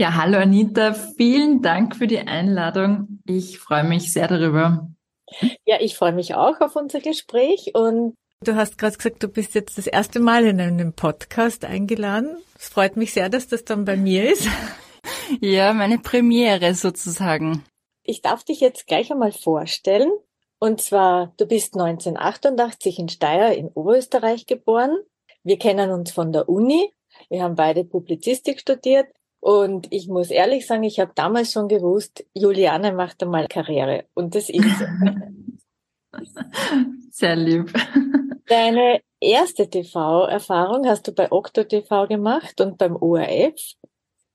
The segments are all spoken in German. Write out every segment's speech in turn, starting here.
Ja, hallo Anita, vielen Dank für die Einladung. Ich freue mich sehr darüber. Ja, ich freue mich auch auf unser Gespräch und Du hast gerade gesagt, du bist jetzt das erste Mal in einem Podcast eingeladen. Es freut mich sehr, dass das dann bei mir ist. Ja, meine Premiere sozusagen. Ich darf dich jetzt gleich einmal vorstellen. Und zwar, du bist 1988 in Steyr in Oberösterreich geboren. Wir kennen uns von der Uni. Wir haben beide Publizistik studiert. Und ich muss ehrlich sagen, ich habe damals schon gewusst, Juliane macht einmal Karriere. Und das ist so. Sehr lieb. Deine erste TV-Erfahrung hast du bei Okto TV gemacht und beim ORF.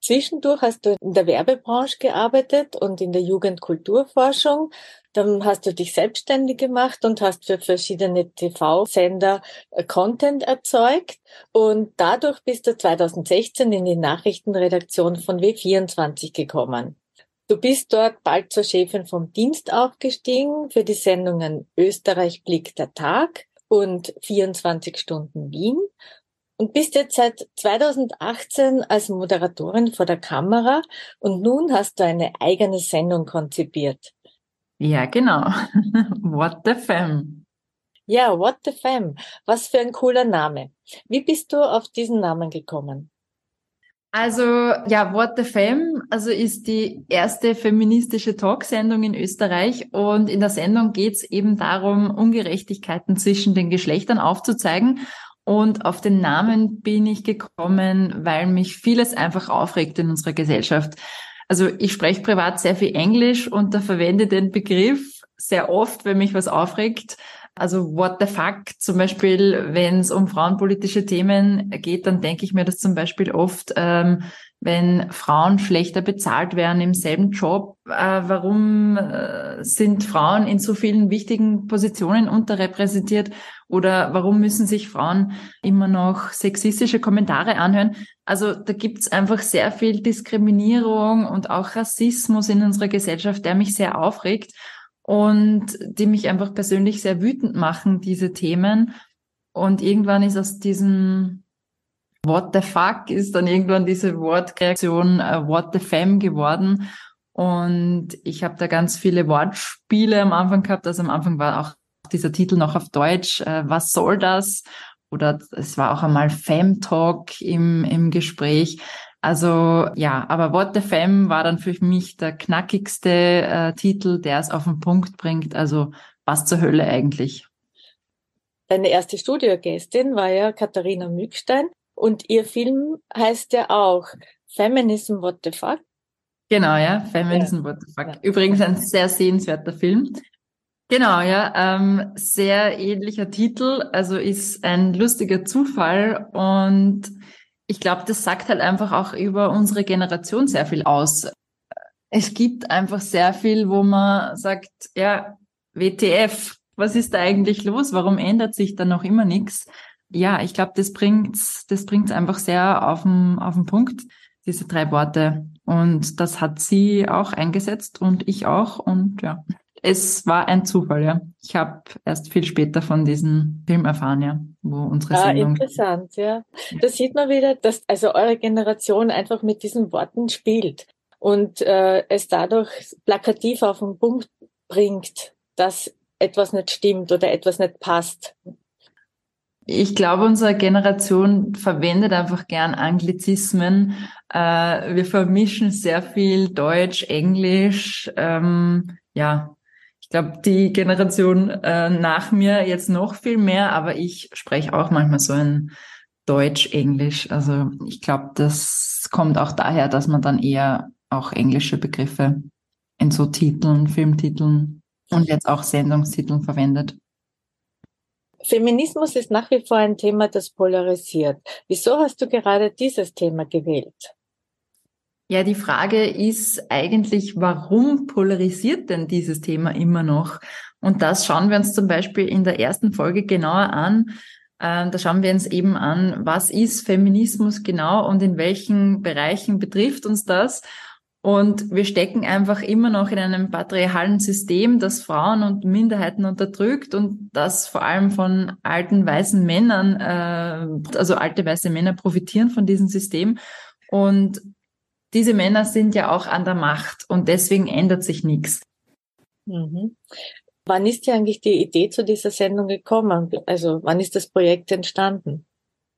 Zwischendurch hast du in der Werbebranche gearbeitet und in der Jugendkulturforschung. Dann hast du dich selbstständig gemacht und hast für verschiedene TV-Sender äh, Content erzeugt. Und dadurch bist du 2016 in die Nachrichtenredaktion von W24 gekommen. Du bist dort bald zur Chefin vom Dienst aufgestiegen für die Sendungen Österreich blickt der Tag und 24 Stunden Wien und bist jetzt seit 2018 als Moderatorin vor der Kamera und nun hast du eine eigene Sendung konzipiert. Ja, genau. What the Fam. Ja, What the Fam. Was für ein cooler Name. Wie bist du auf diesen Namen gekommen? Also ja, What the Femme, also ist die erste feministische Talksendung in Österreich und in der Sendung geht es eben darum, Ungerechtigkeiten zwischen den Geschlechtern aufzuzeigen. Und auf den Namen bin ich gekommen, weil mich vieles einfach aufregt in unserer Gesellschaft. Also ich spreche privat sehr viel Englisch und da verwende den Begriff sehr oft, wenn mich was aufregt. Also what the fuck, zum Beispiel, wenn es um frauenpolitische Themen geht, dann denke ich mir das zum Beispiel oft, ähm, wenn Frauen schlechter bezahlt werden im selben Job, äh, warum äh, sind Frauen in so vielen wichtigen Positionen unterrepräsentiert oder warum müssen sich Frauen immer noch sexistische Kommentare anhören? Also da gibt's einfach sehr viel Diskriminierung und auch Rassismus in unserer Gesellschaft, der mich sehr aufregt und die mich einfach persönlich sehr wütend machen, diese Themen. Und irgendwann ist aus diesem What the fuck ist dann irgendwann diese Wortreaktion uh, What the fam geworden. Und ich habe da ganz viele Wortspiele am Anfang gehabt. Also am Anfang war auch dieser Titel noch auf Deutsch. Uh, was soll das? Oder es war auch einmal Fam Talk im, im Gespräch. Also ja, aber What the Femme war dann für mich der knackigste äh, Titel, der es auf den Punkt bringt. Also was zur Hölle eigentlich? Deine erste Studiogästin war ja Katharina Mückstein und ihr Film heißt ja auch Feminism What the Fuck. Genau, ja, Feminism ja. What the Fuck. Ja. Übrigens ein sehr sehenswerter Film. Genau, ja, ähm, sehr ähnlicher Titel, also ist ein lustiger Zufall und ich glaube, das sagt halt einfach auch über unsere Generation sehr viel aus. Es gibt einfach sehr viel, wo man sagt, ja, WTF, was ist da eigentlich los? Warum ändert sich da noch immer nichts? Ja, ich glaube, das bringt's, das bringt's einfach sehr auf den, auf den Punkt, diese drei Worte. Und das hat sie auch eingesetzt und ich auch. Und ja, es war ein Zufall, ja. Ich habe erst viel später von diesem Film erfahren, ja, wo unsere ah, Sendung. Interessant, ja. Da sieht man wieder, dass also eure Generation einfach mit diesen Worten spielt und äh, es dadurch plakativ auf den Punkt bringt, dass etwas nicht stimmt oder etwas nicht passt. Ich glaube, unsere Generation verwendet einfach gern Anglizismen. Äh, wir vermischen sehr viel Deutsch, Englisch. Ähm, ja, ich glaube, die Generation äh, nach mir jetzt noch viel mehr, aber ich spreche auch manchmal so ein Deutsch-Englisch. Also ich glaube, das kommt auch daher, dass man dann eher auch englische Begriffe in so Titeln, Filmtiteln und jetzt auch Sendungstiteln verwendet. Feminismus ist nach wie vor ein Thema, das polarisiert. Wieso hast du gerade dieses Thema gewählt? Ja, die Frage ist eigentlich, warum polarisiert denn dieses Thema immer noch? Und das schauen wir uns zum Beispiel in der ersten Folge genauer an. Ähm, da schauen wir uns eben an, was ist Feminismus genau und in welchen Bereichen betrifft uns das? Und wir stecken einfach immer noch in einem patriarchalen System, das Frauen und Minderheiten unterdrückt und das vor allem von alten weißen Männern, äh, also alte weiße Männer profitieren von diesem System. Und diese Männer sind ja auch an der Macht und deswegen ändert sich nichts. Mhm. Wann ist dir eigentlich die Idee zu dieser Sendung gekommen? Also wann ist das Projekt entstanden?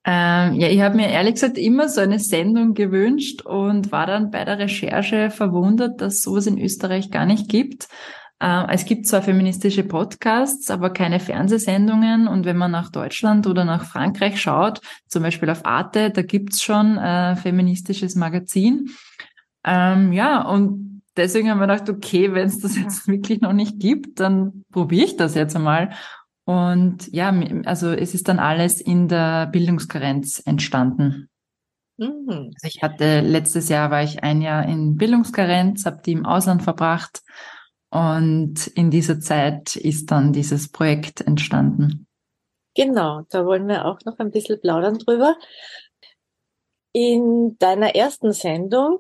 Ähm, ja, ich habe mir ehrlich gesagt immer so eine Sendung gewünscht und war dann bei der Recherche verwundert, dass sowas in Österreich gar nicht gibt. Äh, es gibt zwar feministische Podcasts, aber keine Fernsehsendungen. Und wenn man nach Deutschland oder nach Frankreich schaut, zum Beispiel auf Arte, da gibt's schon ein feministisches Magazin. Ähm, ja, und deswegen haben wir gedacht, okay, wenn es das jetzt wirklich noch nicht gibt, dann probiere ich das jetzt einmal. Und ja, also es ist dann alles in der Bildungskarenz entstanden. Mhm. Also ich hatte letztes Jahr war ich ein Jahr in Bildungskarenz, habe die im Ausland verbracht und in dieser Zeit ist dann dieses Projekt entstanden. Genau, da wollen wir auch noch ein bisschen plaudern drüber. In deiner ersten Sendung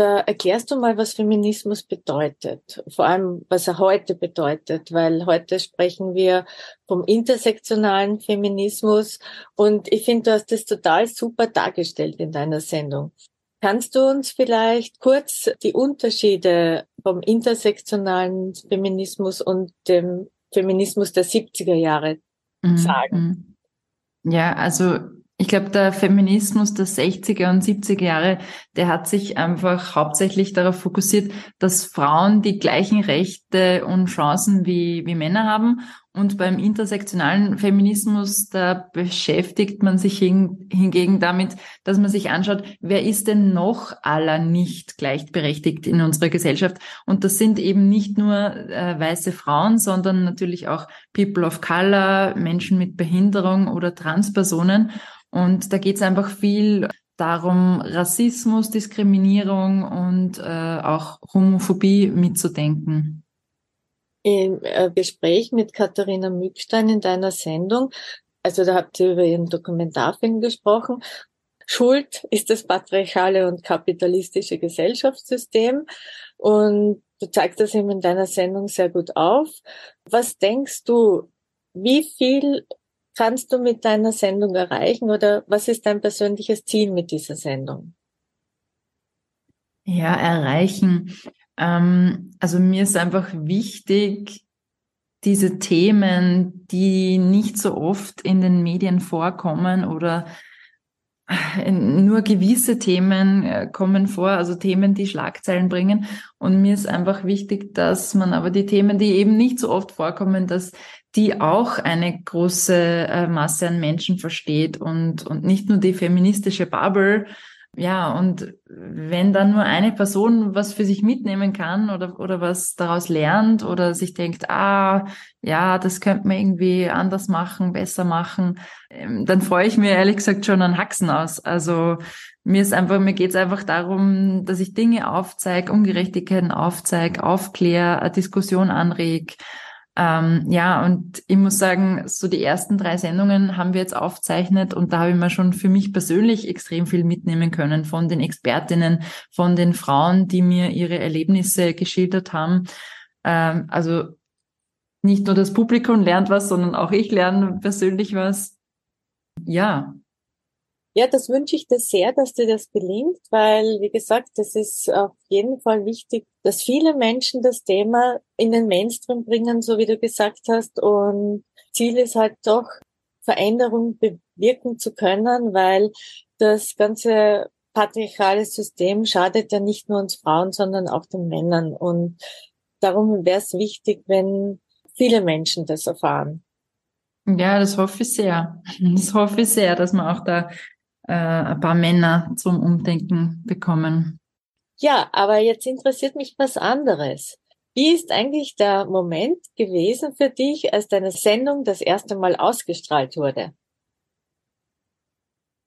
da erklärst du mal, was Feminismus bedeutet. Vor allem, was er heute bedeutet, weil heute sprechen wir vom intersektionalen Feminismus und ich finde, du hast das total super dargestellt in deiner Sendung. Kannst du uns vielleicht kurz die Unterschiede vom intersektionalen Feminismus und dem Feminismus der 70er Jahre mhm, sagen? Ja, also ich glaube, der Feminismus der 60er und 70er Jahre, der hat sich einfach hauptsächlich darauf fokussiert, dass Frauen die gleichen Rechte und Chancen wie, wie Männer haben und beim intersektionalen Feminismus, da beschäftigt man sich hingegen damit, dass man sich anschaut, wer ist denn noch aller nicht gleichberechtigt in unserer Gesellschaft? Und das sind eben nicht nur äh, weiße Frauen, sondern natürlich auch People of Color, Menschen mit Behinderung oder Transpersonen. Und da geht es einfach viel darum, Rassismus, Diskriminierung und äh, auch Homophobie mitzudenken im äh, Gespräch mit Katharina Mückstein in deiner Sendung, also da habt ihr über ihren Dokumentarfilm gesprochen, Schuld ist das patriarchale und kapitalistische Gesellschaftssystem und du zeigst das eben in deiner Sendung sehr gut auf. Was denkst du, wie viel kannst du mit deiner Sendung erreichen oder was ist dein persönliches Ziel mit dieser Sendung? Ja, erreichen. Ähm, also mir ist einfach wichtig, diese Themen, die nicht so oft in den Medien vorkommen oder äh, nur gewisse Themen äh, kommen vor, also Themen, die Schlagzeilen bringen. Und mir ist einfach wichtig, dass man aber die Themen, die eben nicht so oft vorkommen, dass die auch eine große äh, Masse an Menschen versteht und, und nicht nur die feministische Bubble, ja, und wenn dann nur eine Person was für sich mitnehmen kann oder, oder was daraus lernt oder sich denkt, ah, ja, das könnte man irgendwie anders machen, besser machen, ähm, dann freue ich mir ehrlich gesagt schon an Haxen aus. Also mir ist einfach, mir geht es einfach darum, dass ich Dinge aufzeige, Ungerechtigkeiten aufzeige, aufkläre, eine Diskussion anreg ähm, ja, und ich muss sagen, so die ersten drei Sendungen haben wir jetzt aufzeichnet und da habe ich mir schon für mich persönlich extrem viel mitnehmen können von den Expertinnen, von den Frauen, die mir ihre Erlebnisse geschildert haben. Ähm, also nicht nur das Publikum lernt was, sondern auch ich lerne persönlich was. Ja, ja, das wünsche ich dir sehr, dass dir das gelingt, weil, wie gesagt, es ist auf jeden Fall wichtig, dass viele Menschen das Thema in den Mainstream bringen, so wie du gesagt hast. Und Ziel ist halt doch, Veränderung bewirken zu können, weil das ganze patriarchale System schadet ja nicht nur uns Frauen, sondern auch den Männern. Und darum wäre es wichtig, wenn viele Menschen das erfahren. Ja, das hoffe ich sehr. Das hoffe ich sehr, dass man auch da äh, ein paar Männer zum Umdenken bekommen. Ja, aber jetzt interessiert mich was anderes. Wie ist eigentlich der Moment gewesen für dich, als deine Sendung das erste Mal ausgestrahlt wurde?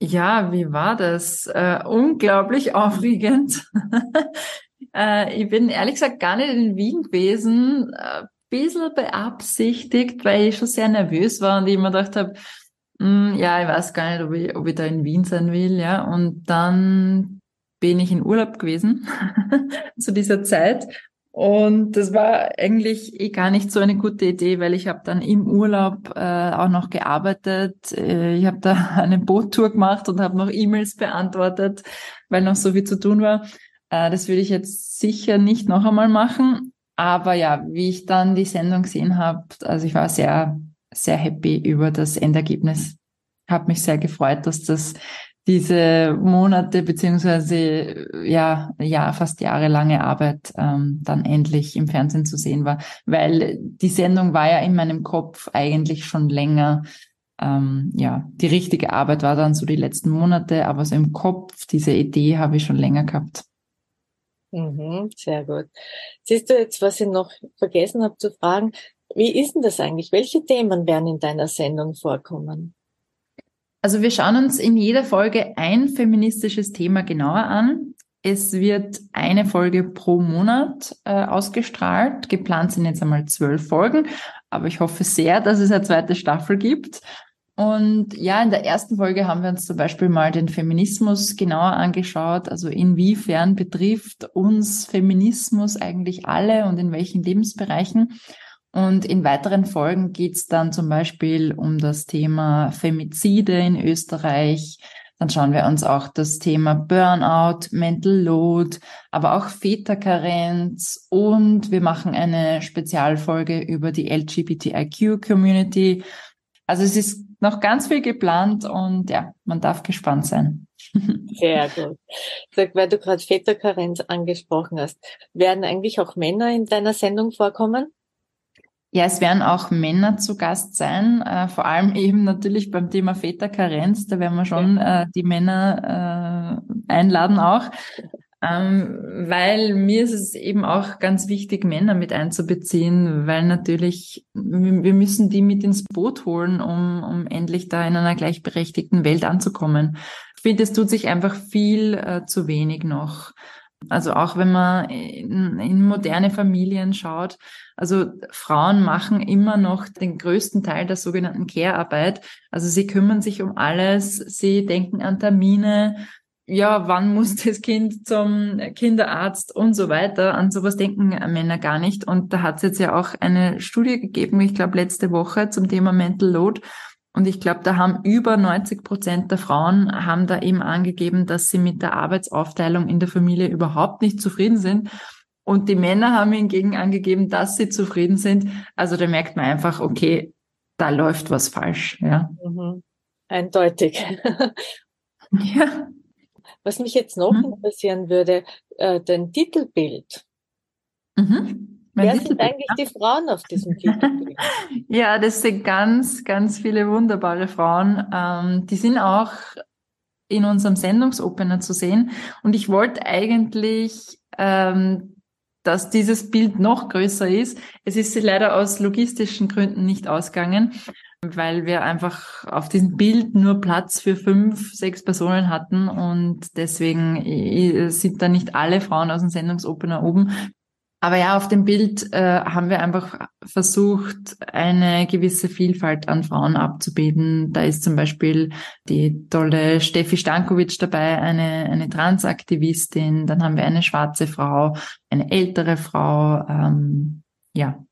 Ja, wie war das? Äh, unglaublich aufregend. äh, ich bin ehrlich gesagt gar nicht in Wien gewesen. Ein bisschen beabsichtigt, weil ich schon sehr nervös war und ich immer gedacht habe, ja, ich weiß gar nicht, ob ich, ob ich da in Wien sein will, ja. Und dann bin ich in Urlaub gewesen zu dieser Zeit und das war eigentlich eh gar nicht so eine gute Idee, weil ich habe dann im Urlaub äh, auch noch gearbeitet. Äh, ich habe da eine Boottour gemacht und habe noch E-Mails beantwortet, weil noch so viel zu tun war. Äh, das würde ich jetzt sicher nicht noch einmal machen. Aber ja, wie ich dann die Sendung gesehen habe, also ich war sehr, sehr happy über das Endergebnis. Habe mich sehr gefreut, dass das diese Monate beziehungsweise ja ja fast jahrelange Arbeit ähm, dann endlich im Fernsehen zu sehen war, weil die Sendung war ja in meinem Kopf eigentlich schon länger. Ähm, ja, die richtige Arbeit war dann so die letzten Monate, aber so im Kopf diese Idee habe ich schon länger gehabt. Mhm, sehr gut. Siehst du jetzt, was ich noch vergessen habe zu fragen? Wie ist denn das eigentlich? Welche Themen werden in deiner Sendung vorkommen? Also wir schauen uns in jeder Folge ein feministisches Thema genauer an. Es wird eine Folge pro Monat äh, ausgestrahlt. Geplant sind jetzt einmal zwölf Folgen, aber ich hoffe sehr, dass es eine zweite Staffel gibt. Und ja, in der ersten Folge haben wir uns zum Beispiel mal den Feminismus genauer angeschaut. Also inwiefern betrifft uns Feminismus eigentlich alle und in welchen Lebensbereichen? Und in weiteren Folgen geht's dann zum Beispiel um das Thema Femizide in Österreich. Dann schauen wir uns auch das Thema Burnout, Mental Load, aber auch Väterkarenz und wir machen eine Spezialfolge über die LGBTIQ-Community. Also es ist noch ganz viel geplant und ja, man darf gespannt sein. Sehr gut. Sag, weil du gerade Väterkarenz angesprochen hast, werden eigentlich auch Männer in deiner Sendung vorkommen? Ja, es werden auch Männer zu Gast sein, äh, vor allem eben natürlich beim Thema Väterkarenz. Da werden wir schon äh, die Männer äh, einladen auch, ähm, weil mir ist es eben auch ganz wichtig, Männer mit einzubeziehen, weil natürlich wir müssen die mit ins Boot holen, um, um endlich da in einer gleichberechtigten Welt anzukommen. Ich finde, es tut sich einfach viel äh, zu wenig noch. Also auch wenn man in, in moderne Familien schaut, also Frauen machen immer noch den größten Teil der sogenannten Care-Arbeit. Also sie kümmern sich um alles, sie denken an Termine, ja, wann muss das Kind zum Kinderarzt und so weiter. An sowas denken Männer gar nicht. Und da hat es jetzt ja auch eine Studie gegeben, ich glaube letzte Woche zum Thema Mental Load. Und ich glaube, da haben über 90 Prozent der Frauen haben da eben angegeben, dass sie mit der Arbeitsaufteilung in der Familie überhaupt nicht zufrieden sind. Und die Männer haben hingegen angegeben, dass sie zufrieden sind. Also da merkt man einfach, okay, da läuft was falsch, ja. Mhm. Eindeutig. ja. Was mich jetzt noch mhm. interessieren würde, äh, dein Titelbild. Mhm. Mein Wer sind eigentlich die Frauen auf diesem Titelbild? ja, das sind ganz, ganz viele wunderbare Frauen. Ähm, die sind auch in unserem Sendungsopener zu sehen. Und ich wollte eigentlich, ähm, dass dieses Bild noch größer ist. Es ist leider aus logistischen Gründen nicht ausgegangen, weil wir einfach auf diesem Bild nur Platz für fünf, sechs Personen hatten und deswegen äh, sind da nicht alle Frauen aus dem Sendungsopener oben. Aber ja, auf dem Bild äh, haben wir einfach versucht, eine gewisse Vielfalt an Frauen abzubilden. Da ist zum Beispiel die tolle Steffi Stankovic dabei, eine, eine Transaktivistin. Dann haben wir eine schwarze Frau, eine ältere Frau. Ähm, ja.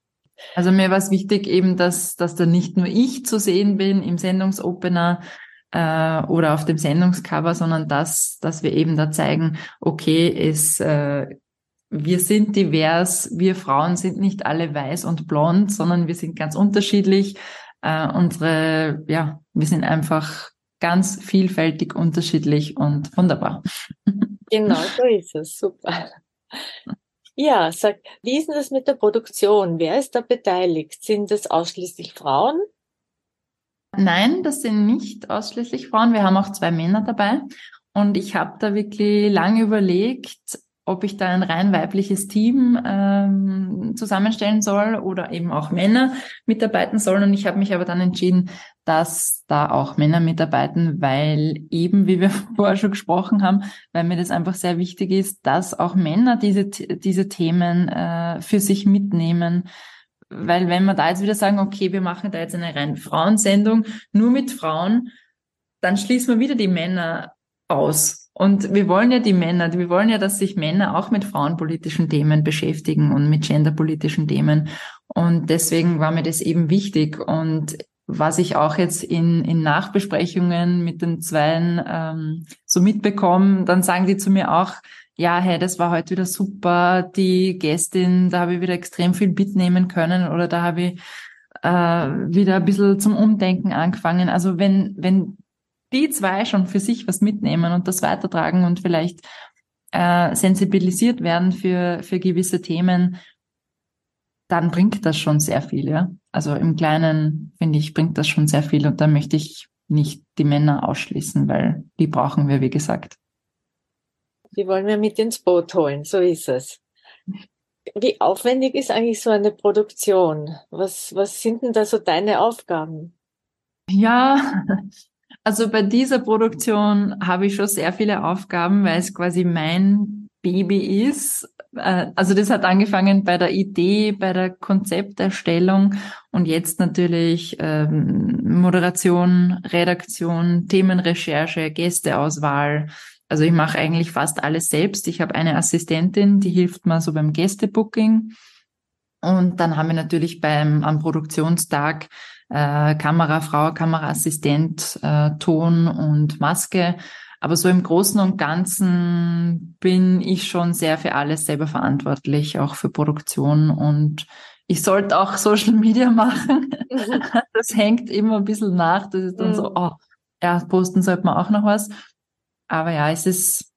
Also mir war es wichtig eben, dass, dass da nicht nur ich zu sehen bin im Sendungsopener, äh, oder auf dem Sendungscover, sondern dass, dass wir eben da zeigen, okay, es äh, wir sind divers, wir Frauen sind nicht alle weiß und blond, sondern wir sind ganz unterschiedlich. Äh, unsere, ja, wir sind einfach ganz vielfältig, unterschiedlich und wunderbar. Genau, so ist es. Super. Ja, sag, wie ist denn das mit der Produktion? Wer ist da beteiligt? Sind es ausschließlich Frauen? Nein, das sind nicht ausschließlich Frauen. Wir haben auch zwei Männer dabei. Und ich habe da wirklich lange überlegt, ob ich da ein rein weibliches Team ähm, zusammenstellen soll oder eben auch Männer mitarbeiten sollen. Und ich habe mich aber dann entschieden, dass da auch Männer mitarbeiten, weil eben, wie wir vorher schon gesprochen haben, weil mir das einfach sehr wichtig ist, dass auch Männer diese, diese Themen äh, für sich mitnehmen. Weil wenn wir da jetzt wieder sagen, okay, wir machen da jetzt eine rein Frauensendung, nur mit Frauen, dann schließen wir wieder die Männer aus. Und wir wollen ja die Männer, wir wollen ja, dass sich Männer auch mit frauenpolitischen Themen beschäftigen und mit genderpolitischen Themen. Und deswegen war mir das eben wichtig. Und was ich auch jetzt in, in Nachbesprechungen mit den Zweien ähm, so mitbekomme, dann sagen die zu mir auch, ja, hey, das war heute wieder super, die Gästin, da habe ich wieder extrem viel mitnehmen können oder da habe ich äh, wieder ein bisschen zum Umdenken angefangen. Also wenn, wenn die zwei schon für sich was mitnehmen und das weitertragen und vielleicht äh, sensibilisiert werden für, für gewisse Themen, dann bringt das schon sehr viel, ja. Also im Kleinen, finde ich, bringt das schon sehr viel und da möchte ich nicht die Männer ausschließen, weil die brauchen wir, wie gesagt. Die wollen wir mit ins Boot holen, so ist es. Wie aufwendig ist eigentlich so eine Produktion? Was, was sind denn da so deine Aufgaben? Ja, also bei dieser Produktion habe ich schon sehr viele Aufgaben, weil es quasi mein Baby ist. Äh, also das hat angefangen bei der Idee, bei der Konzepterstellung und jetzt natürlich ähm, Moderation, Redaktion, Themenrecherche, Gästeauswahl. Also ich mache eigentlich fast alles selbst. Ich habe eine Assistentin, die hilft mir so beim Gästebooking. Und dann haben wir natürlich beim am Produktionstag äh, Kamerafrau, Kameraassistent, äh, Ton und Maske. Aber so im Großen und Ganzen bin ich schon sehr für alles selber verantwortlich, auch für Produktion und ich sollte auch Social Media machen. das hängt immer ein bisschen nach. Das ist dann mhm. so, oh, ja, posten sollte man auch noch was. Aber ja, es ist,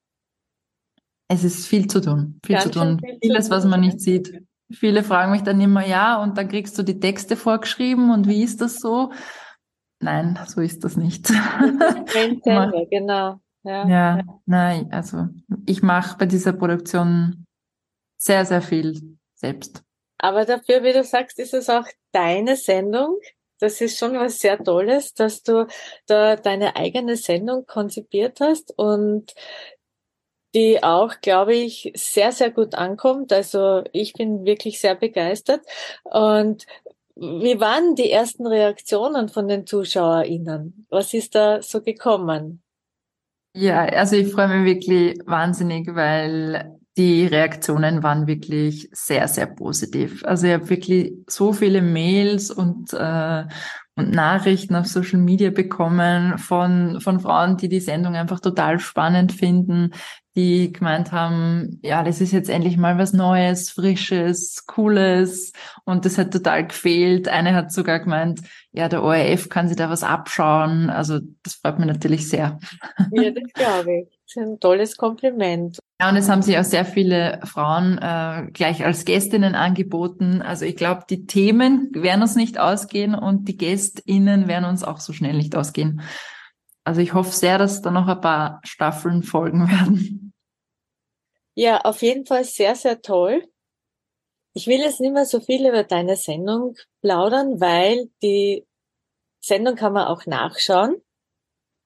es ist viel zu tun. Viel Ganz zu tun. Vieles, was man nicht sieht. Viele fragen mich dann immer, ja, und dann kriegst du die Texte vorgeschrieben und wie ist das so? Nein, so ist das nicht. Selber, genau. Ja, ja, nein, also ich mache bei dieser Produktion sehr, sehr viel selbst. Aber dafür, wie du sagst, ist es auch deine Sendung. Das ist schon was sehr Tolles, dass du da deine eigene Sendung konzipiert hast und die auch, glaube ich, sehr, sehr gut ankommt. Also ich bin wirklich sehr begeistert. Und wie waren die ersten Reaktionen von den ZuschauerInnen? Was ist da so gekommen? Ja, also ich freue mich wirklich wahnsinnig, weil die Reaktionen waren wirklich sehr, sehr positiv. Also ich habe wirklich so viele Mails und, äh, und Nachrichten auf Social Media bekommen von, von Frauen, die die Sendung einfach total spannend finden, die gemeint haben, ja, das ist jetzt endlich mal was Neues, Frisches, Cooles und das hat total gefehlt. Eine hat sogar gemeint, ja, der ORF kann sich da was abschauen. Also das freut mich natürlich sehr. Ja, das glaube ich. Das ist ein tolles Kompliment. Ja, und es haben sich auch sehr viele Frauen äh, gleich als Gästinnen angeboten. Also ich glaube, die Themen werden uns nicht ausgehen und die GästInnen werden uns auch so schnell nicht ausgehen. Also ich hoffe sehr, dass da noch ein paar Staffeln folgen werden. Ja, auf jeden Fall sehr, sehr toll. Ich will jetzt nicht mehr so viel über deine Sendung plaudern, weil die Sendung kann man auch nachschauen.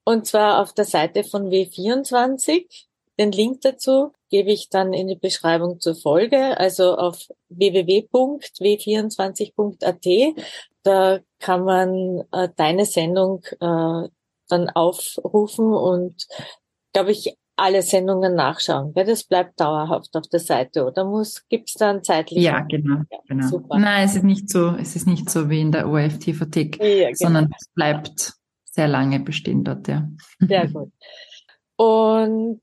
Und zwar auf der Seite von W24. Den Link dazu gebe ich dann in die Beschreibung zur Folge, also auf www.w24.at. Da kann man äh, deine Sendung äh, dann aufrufen und, glaube ich, alle Sendungen nachschauen. Gell? Das bleibt dauerhaft auf der Seite oder muss gibt's da einen zeitlichen? Ja, genau, ja, genau. Super. Nein, es ist nicht so, es ist nicht so wie in der ORF-TV-Thek, ja, genau. sondern es bleibt sehr lange bestehen dort, ja. Sehr gut. Und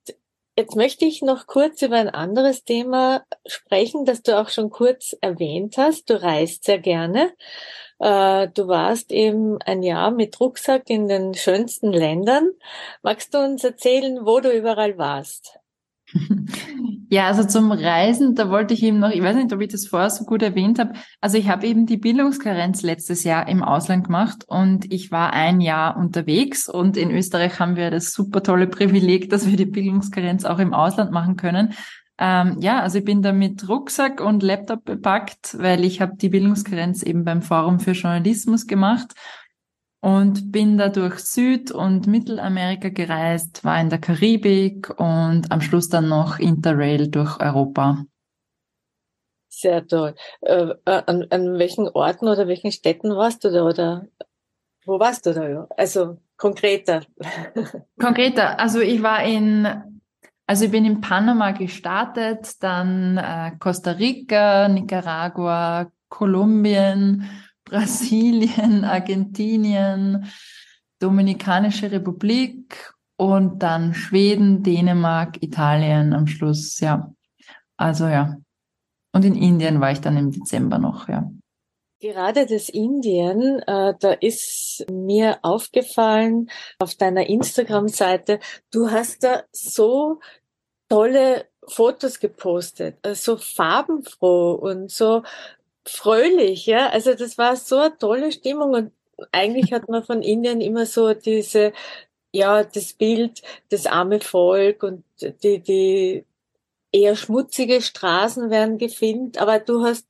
jetzt möchte ich noch kurz über ein anderes Thema sprechen, das du auch schon kurz erwähnt hast. Du reist sehr gerne. Äh, du warst eben ein Jahr mit Rucksack in den schönsten Ländern. Magst du uns erzählen, wo du überall warst? Ja, also zum Reisen, da wollte ich eben noch, ich weiß nicht, ob ich das vorher so gut erwähnt habe. Also ich habe eben die Bildungskarenz letztes Jahr im Ausland gemacht und ich war ein Jahr unterwegs und in Österreich haben wir das super tolle Privileg, dass wir die Bildungskarenz auch im Ausland machen können. Ähm, ja, also ich bin da mit Rucksack und Laptop bepackt, weil ich habe die Bildungsgrenz eben beim Forum für Journalismus gemacht und bin da durch Süd- und Mittelamerika gereist, war in der Karibik und am Schluss dann noch Interrail durch Europa. Sehr toll. Äh, äh an, an welchen Orten oder welchen Städten warst du da oder wo warst du da? Also konkreter. Konkreter. Also ich war in also ich bin in Panama gestartet, dann äh, Costa Rica, Nicaragua, Kolumbien, Brasilien, Argentinien, Dominikanische Republik und dann Schweden, Dänemark, Italien am Schluss, ja. Also ja. Und in Indien war ich dann im Dezember noch, ja. Gerade das Indien, äh, da ist mir aufgefallen auf deiner Instagram-Seite, du hast da so tolle Fotos gepostet, äh, so farbenfroh und so fröhlich, ja. Also das war so eine tolle Stimmung und eigentlich hat man von Indien immer so diese, ja, das Bild, das arme Volk und die, die eher schmutzige Straßen werden gefilmt, aber du hast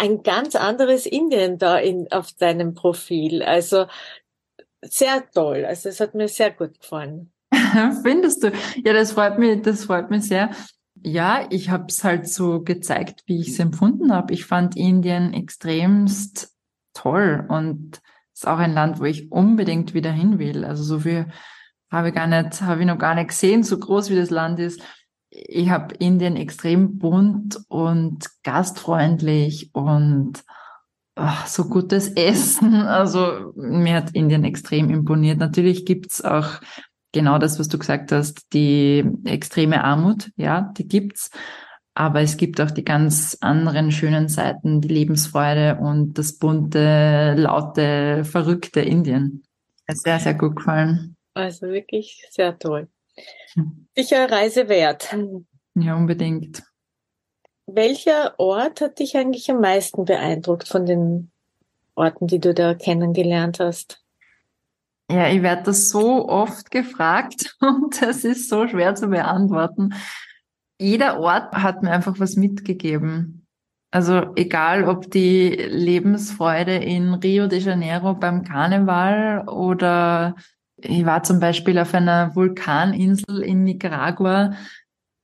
ein ganz anderes Indien da in, auf deinem Profil. Also sehr toll. Also es hat mir sehr gut gefallen. Findest du? Ja, das freut mich, das freut mich sehr. Ja, ich habe es halt so gezeigt, wie ich es empfunden habe. Ich fand Indien extremst toll und ist auch ein Land, wo ich unbedingt wieder hin will. Also so viel habe ich gar nicht, habe ich noch gar nicht gesehen, so groß wie das Land ist ich habe Indien extrem bunt und gastfreundlich und ach, so gutes Essen. Also mir hat Indien extrem imponiert. Natürlich gibt's auch genau das, was du gesagt hast, die extreme Armut, ja, die gibt's. Aber es gibt auch die ganz anderen schönen Seiten, die Lebensfreude und das bunte, laute, verrückte Indien. Sehr, sehr gut gefallen. Also wirklich sehr toll. Sicher Reise wert. Ja, unbedingt. Welcher Ort hat dich eigentlich am meisten beeindruckt von den Orten, die du da kennengelernt hast? Ja, ich werde das so oft gefragt und das ist so schwer zu beantworten. Jeder Ort hat mir einfach was mitgegeben. Also egal, ob die Lebensfreude in Rio de Janeiro beim Karneval oder ich war zum Beispiel auf einer Vulkaninsel in Nicaragua.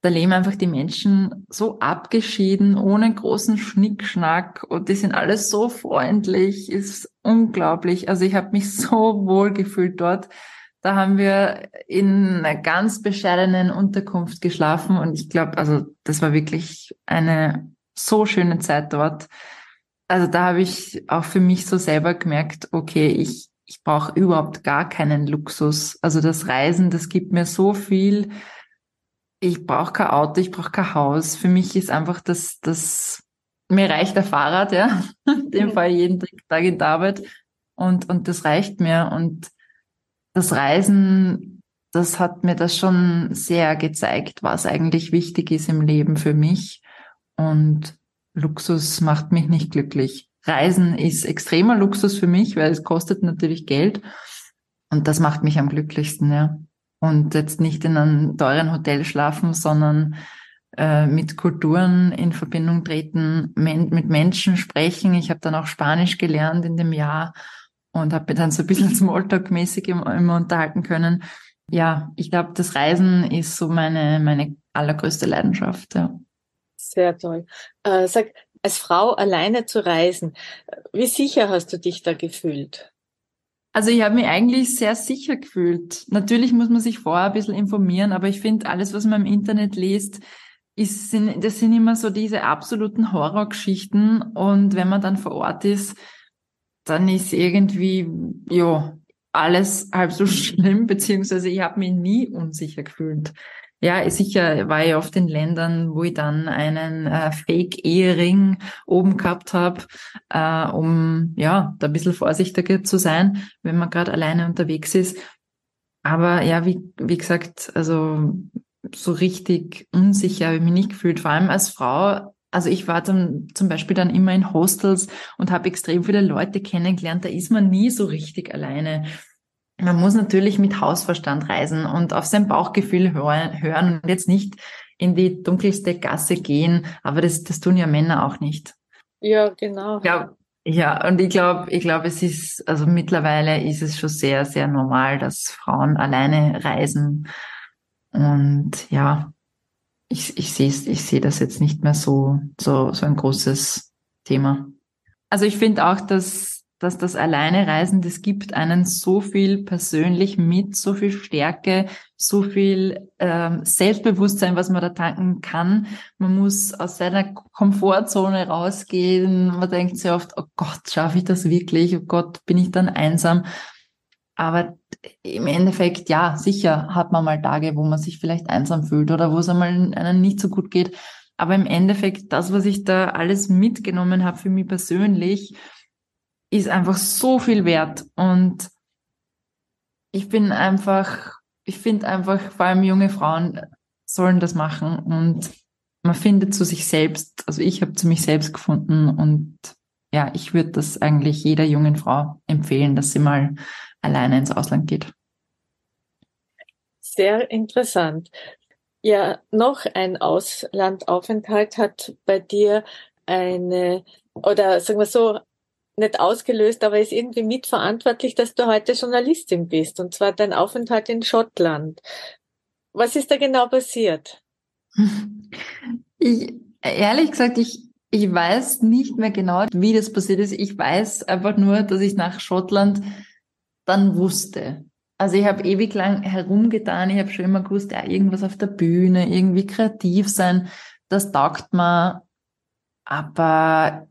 Da leben einfach die Menschen so abgeschieden, ohne großen Schnickschnack und die sind alles so freundlich, ist unglaublich. Also ich habe mich so wohl gefühlt dort. Da haben wir in einer ganz bescheidenen Unterkunft geschlafen und ich glaube, also das war wirklich eine so schöne Zeit dort. Also da habe ich auch für mich so selber gemerkt, okay, ich, ich brauche überhaupt gar keinen Luxus. Also das Reisen, das gibt mir so viel. Ich brauche kein Auto, ich brauche kein Haus. Für mich ist einfach das, das, mir reicht der Fahrrad, ja. Den fahre ich jeden Tag in der Arbeit. Und, und das reicht mir. Und das Reisen, das hat mir das schon sehr gezeigt, was eigentlich wichtig ist im Leben für mich. Und Luxus macht mich nicht glücklich. Reisen ist extremer Luxus für mich, weil es kostet natürlich Geld. Und das macht mich am glücklichsten, ja. Und jetzt nicht in einem teuren Hotel schlafen, sondern äh, mit Kulturen in Verbindung treten, men mit Menschen sprechen. Ich habe dann auch Spanisch gelernt in dem Jahr und habe dann so ein bisschen Smalltalk-mäßig immer unterhalten können. Ja, ich glaube, das Reisen ist so meine, meine allergrößte Leidenschaft, ja. Sehr toll. Äh, sag, als Frau alleine zu reisen. Wie sicher hast du dich da gefühlt? Also ich habe mich eigentlich sehr sicher gefühlt. Natürlich muss man sich vorher ein bisschen informieren, aber ich finde, alles, was man im Internet liest, ist, sind, das sind immer so diese absoluten Horrorgeschichten. Und wenn man dann vor Ort ist, dann ist irgendwie, ja, alles halb so schlimm, beziehungsweise ich habe mich nie unsicher gefühlt. Ja, sicher war ich oft in Ländern, wo ich dann einen äh, Fake-Ehering oben gehabt habe, äh, um ja da ein bisschen vorsichtiger zu sein, wenn man gerade alleine unterwegs ist. Aber ja, wie, wie gesagt, also so richtig unsicher habe ich mich nicht gefühlt, vor allem als Frau. Also ich war dann zum Beispiel dann immer in Hostels und habe extrem viele Leute kennengelernt. Da ist man nie so richtig alleine man muss natürlich mit Hausverstand reisen und auf sein Bauchgefühl hören, und jetzt nicht in die dunkelste Gasse gehen, aber das, das tun ja Männer auch nicht. Ja, genau. Ja, ja, und ich glaube, ich glaube, es ist, also mittlerweile ist es schon sehr, sehr normal, dass Frauen alleine reisen. Und ja, ich, ich sehe ich sehe das jetzt nicht mehr so, so, so ein großes Thema. Also ich finde auch, dass dass das Alleinereisen, das gibt einen so viel persönlich mit, so viel Stärke, so viel ähm, Selbstbewusstsein, was man da tanken kann. Man muss aus seiner Komfortzone rausgehen. Man denkt sehr oft, oh Gott, schaffe ich das wirklich? Oh Gott, bin ich dann einsam? Aber im Endeffekt, ja, sicher hat man mal Tage, wo man sich vielleicht einsam fühlt oder wo es einmal einem nicht so gut geht. Aber im Endeffekt, das, was ich da alles mitgenommen habe für mich persönlich, ist einfach so viel wert. Und ich bin einfach, ich finde einfach, vor allem junge Frauen sollen das machen und man findet zu sich selbst, also ich habe zu mich selbst gefunden und ja, ich würde das eigentlich jeder jungen Frau empfehlen, dass sie mal alleine ins Ausland geht. Sehr interessant. Ja, noch ein Auslandaufenthalt hat bei dir eine, oder sagen wir so, nicht ausgelöst, aber ist irgendwie mitverantwortlich, dass du heute Journalistin bist, und zwar dein Aufenthalt in Schottland. Was ist da genau passiert? Ich, ehrlich gesagt, ich, ich weiß nicht mehr genau, wie das passiert ist. Ich weiß einfach nur, dass ich nach Schottland dann wusste. Also ich habe ewig lang herumgetan, ich habe schon immer gewusst, ja, irgendwas auf der Bühne, irgendwie kreativ sein, das taugt mir. Aber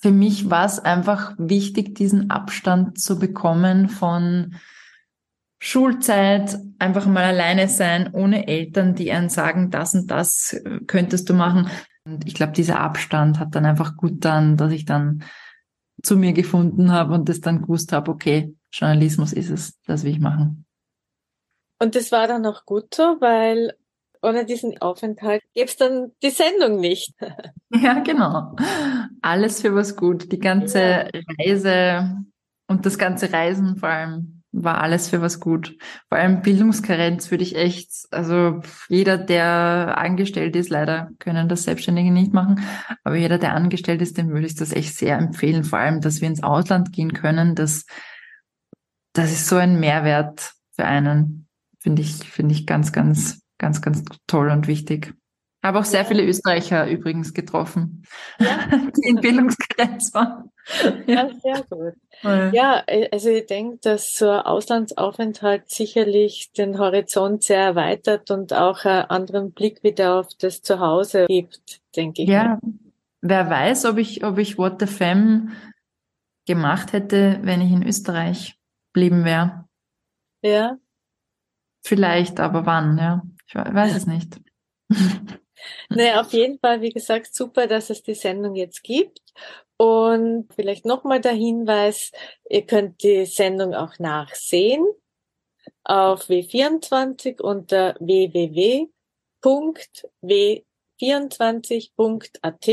für mich war es einfach wichtig, diesen Abstand zu bekommen von Schulzeit, einfach mal alleine sein, ohne Eltern, die einen sagen, das und das könntest du machen. Und ich glaube, dieser Abstand hat dann einfach gut dann, dass ich dann zu mir gefunden habe und das dann gewusst habe, okay, Journalismus ist es, das will ich machen. Und das war dann auch gut so, weil ohne diesen Aufenthalt gäbe es dann die Sendung nicht. Ja, genau. Alles für was gut. Die ganze ja. Reise und das ganze Reisen vor allem war alles für was gut. Vor allem Bildungskarenz würde ich echt, also jeder, der angestellt ist, leider können das Selbstständige nicht machen, aber jeder, der angestellt ist, dem würde ich das echt sehr empfehlen. Vor allem, dass wir ins Ausland gehen können, das, das ist so ein Mehrwert für einen, finde ich, finde ich ganz, ganz ganz, ganz toll und wichtig. Habe auch sehr viele Österreicher übrigens getroffen, ja. die in Bildungsgrenz waren. Ja, sehr gut. Ja, also ich denke, dass so ein Auslandsaufenthalt sicherlich den Horizont sehr erweitert und auch einen anderen Blick wieder auf das Zuhause gibt, denke ich. Ja, wer weiß, ob ich, ob ich What the Femme gemacht hätte, wenn ich in Österreich blieben wäre. Ja. Vielleicht, aber wann, ja. Ich weiß es nicht. naja, auf jeden Fall, wie gesagt, super, dass es die Sendung jetzt gibt. Und vielleicht nochmal der Hinweis, ihr könnt die Sendung auch nachsehen auf W24 unter www.w24.at.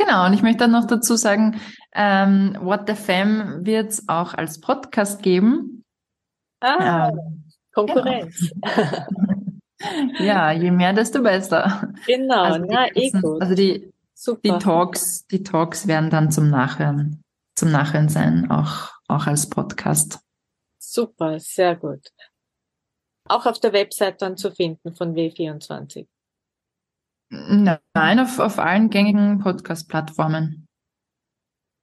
Genau, und ich möchte dann noch dazu sagen, ähm, What the Fam wird es auch als Podcast geben. Ah, ähm, Konkurrenz. Genau. Ja, je mehr, desto besser. Genau, also na, eh gut. Also die, Super. die Talks, die Talks werden dann zum Nachhören, zum Nachhören sein, auch, auch als Podcast. Super, sehr gut. Auch auf der Website dann zu finden von W24. Nein, auf, auf allen gängigen Podcast-Plattformen.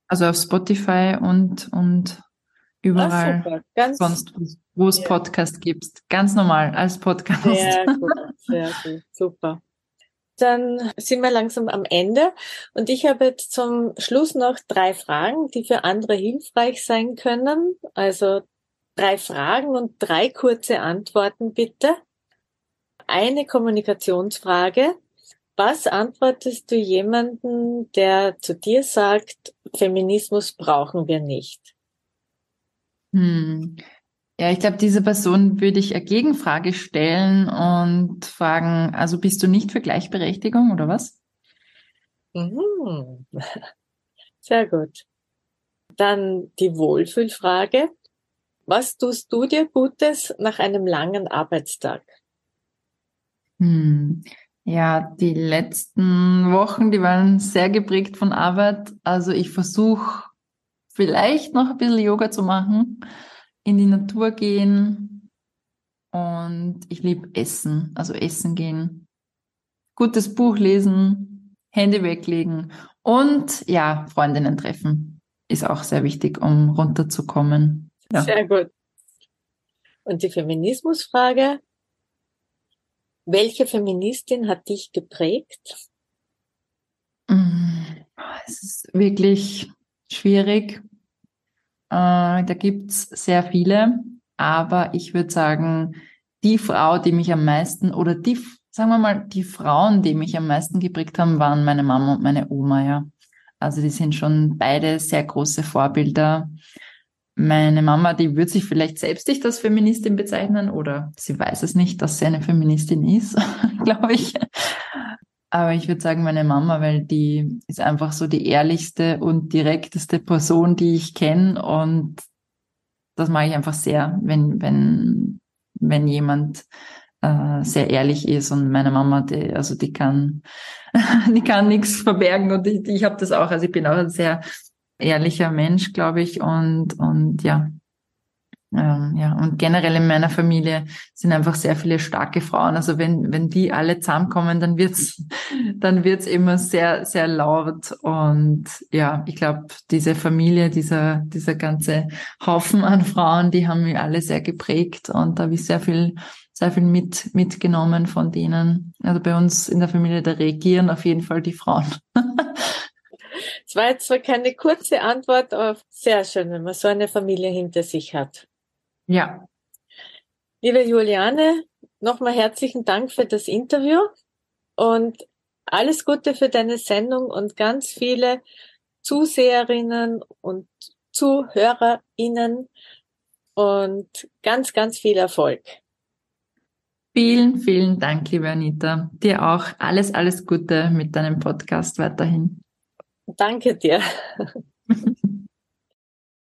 Also auf Spotify und, und überall ah, sonst, wo es ja. Podcast gibt. Ganz normal als Podcast. Sehr gut, sehr gut, super. Dann sind wir langsam am Ende und ich habe jetzt zum Schluss noch drei Fragen, die für andere hilfreich sein können. Also drei Fragen und drei kurze Antworten bitte. Eine Kommunikationsfrage. Was antwortest du jemanden, der zu dir sagt, Feminismus brauchen wir nicht? Hm. Ja, ich glaube, diese Person würde ich eine Gegenfrage stellen und fragen, also bist du nicht für Gleichberechtigung oder was? Mhm. Sehr gut. Dann die Wohlfühlfrage. Was tust du dir Gutes nach einem langen Arbeitstag? Hm. Ja, die letzten Wochen, die waren sehr geprägt von Arbeit. Also ich versuche vielleicht noch ein bisschen Yoga zu machen, in die Natur gehen und ich liebe Essen, also Essen gehen, gutes Buch lesen, Handy weglegen und ja, Freundinnen treffen ist auch sehr wichtig, um runterzukommen. Ja. Sehr gut. Und die Feminismusfrage, welche Feministin hat dich geprägt? Mm, es ist wirklich schwierig. Äh, da gibt's sehr viele, aber ich würde sagen, die Frau, die mich am meisten oder die, sagen wir mal, die Frauen, die mich am meisten geprägt haben, waren meine Mama und meine Oma, ja. Also die sind schon beide sehr große Vorbilder. Meine Mama, die wird sich vielleicht selbst nicht als Feministin bezeichnen oder sie weiß es nicht, dass sie eine Feministin ist, glaube ich. Aber ich würde sagen, meine Mama, weil die ist einfach so die ehrlichste und direkteste Person, die ich kenne. Und das mag ich einfach sehr, wenn, wenn, wenn jemand äh, sehr ehrlich ist. Und meine Mama, die, also die kann, die kann nichts verbergen. Und ich, ich habe das auch. Also ich bin auch ein sehr ehrlicher Mensch, glaube ich. Und, und ja, ähm, ja, und generell in meiner Familie sind einfach sehr viele starke Frauen. Also wenn, wenn die alle zusammenkommen, dann wird's, dann wird's immer sehr, sehr laut. Und ja, ich glaube, diese Familie, dieser, dieser ganze Haufen an Frauen, die haben mich alle sehr geprägt. Und da habe ich sehr viel, sehr viel mit, mitgenommen von denen. Also bei uns in der Familie, da reagieren auf jeden Fall die Frauen. Es war jetzt zwar keine kurze Antwort, aber sehr schön, wenn man so eine Familie hinter sich hat. Ja. Liebe Juliane, nochmal herzlichen Dank für das Interview und alles Gute für deine Sendung und ganz viele Zuseherinnen und Zuhörerinnen und ganz, ganz viel Erfolg. Vielen, vielen Dank, liebe Anita. Dir auch alles, alles Gute mit deinem Podcast weiterhin. Danke dir.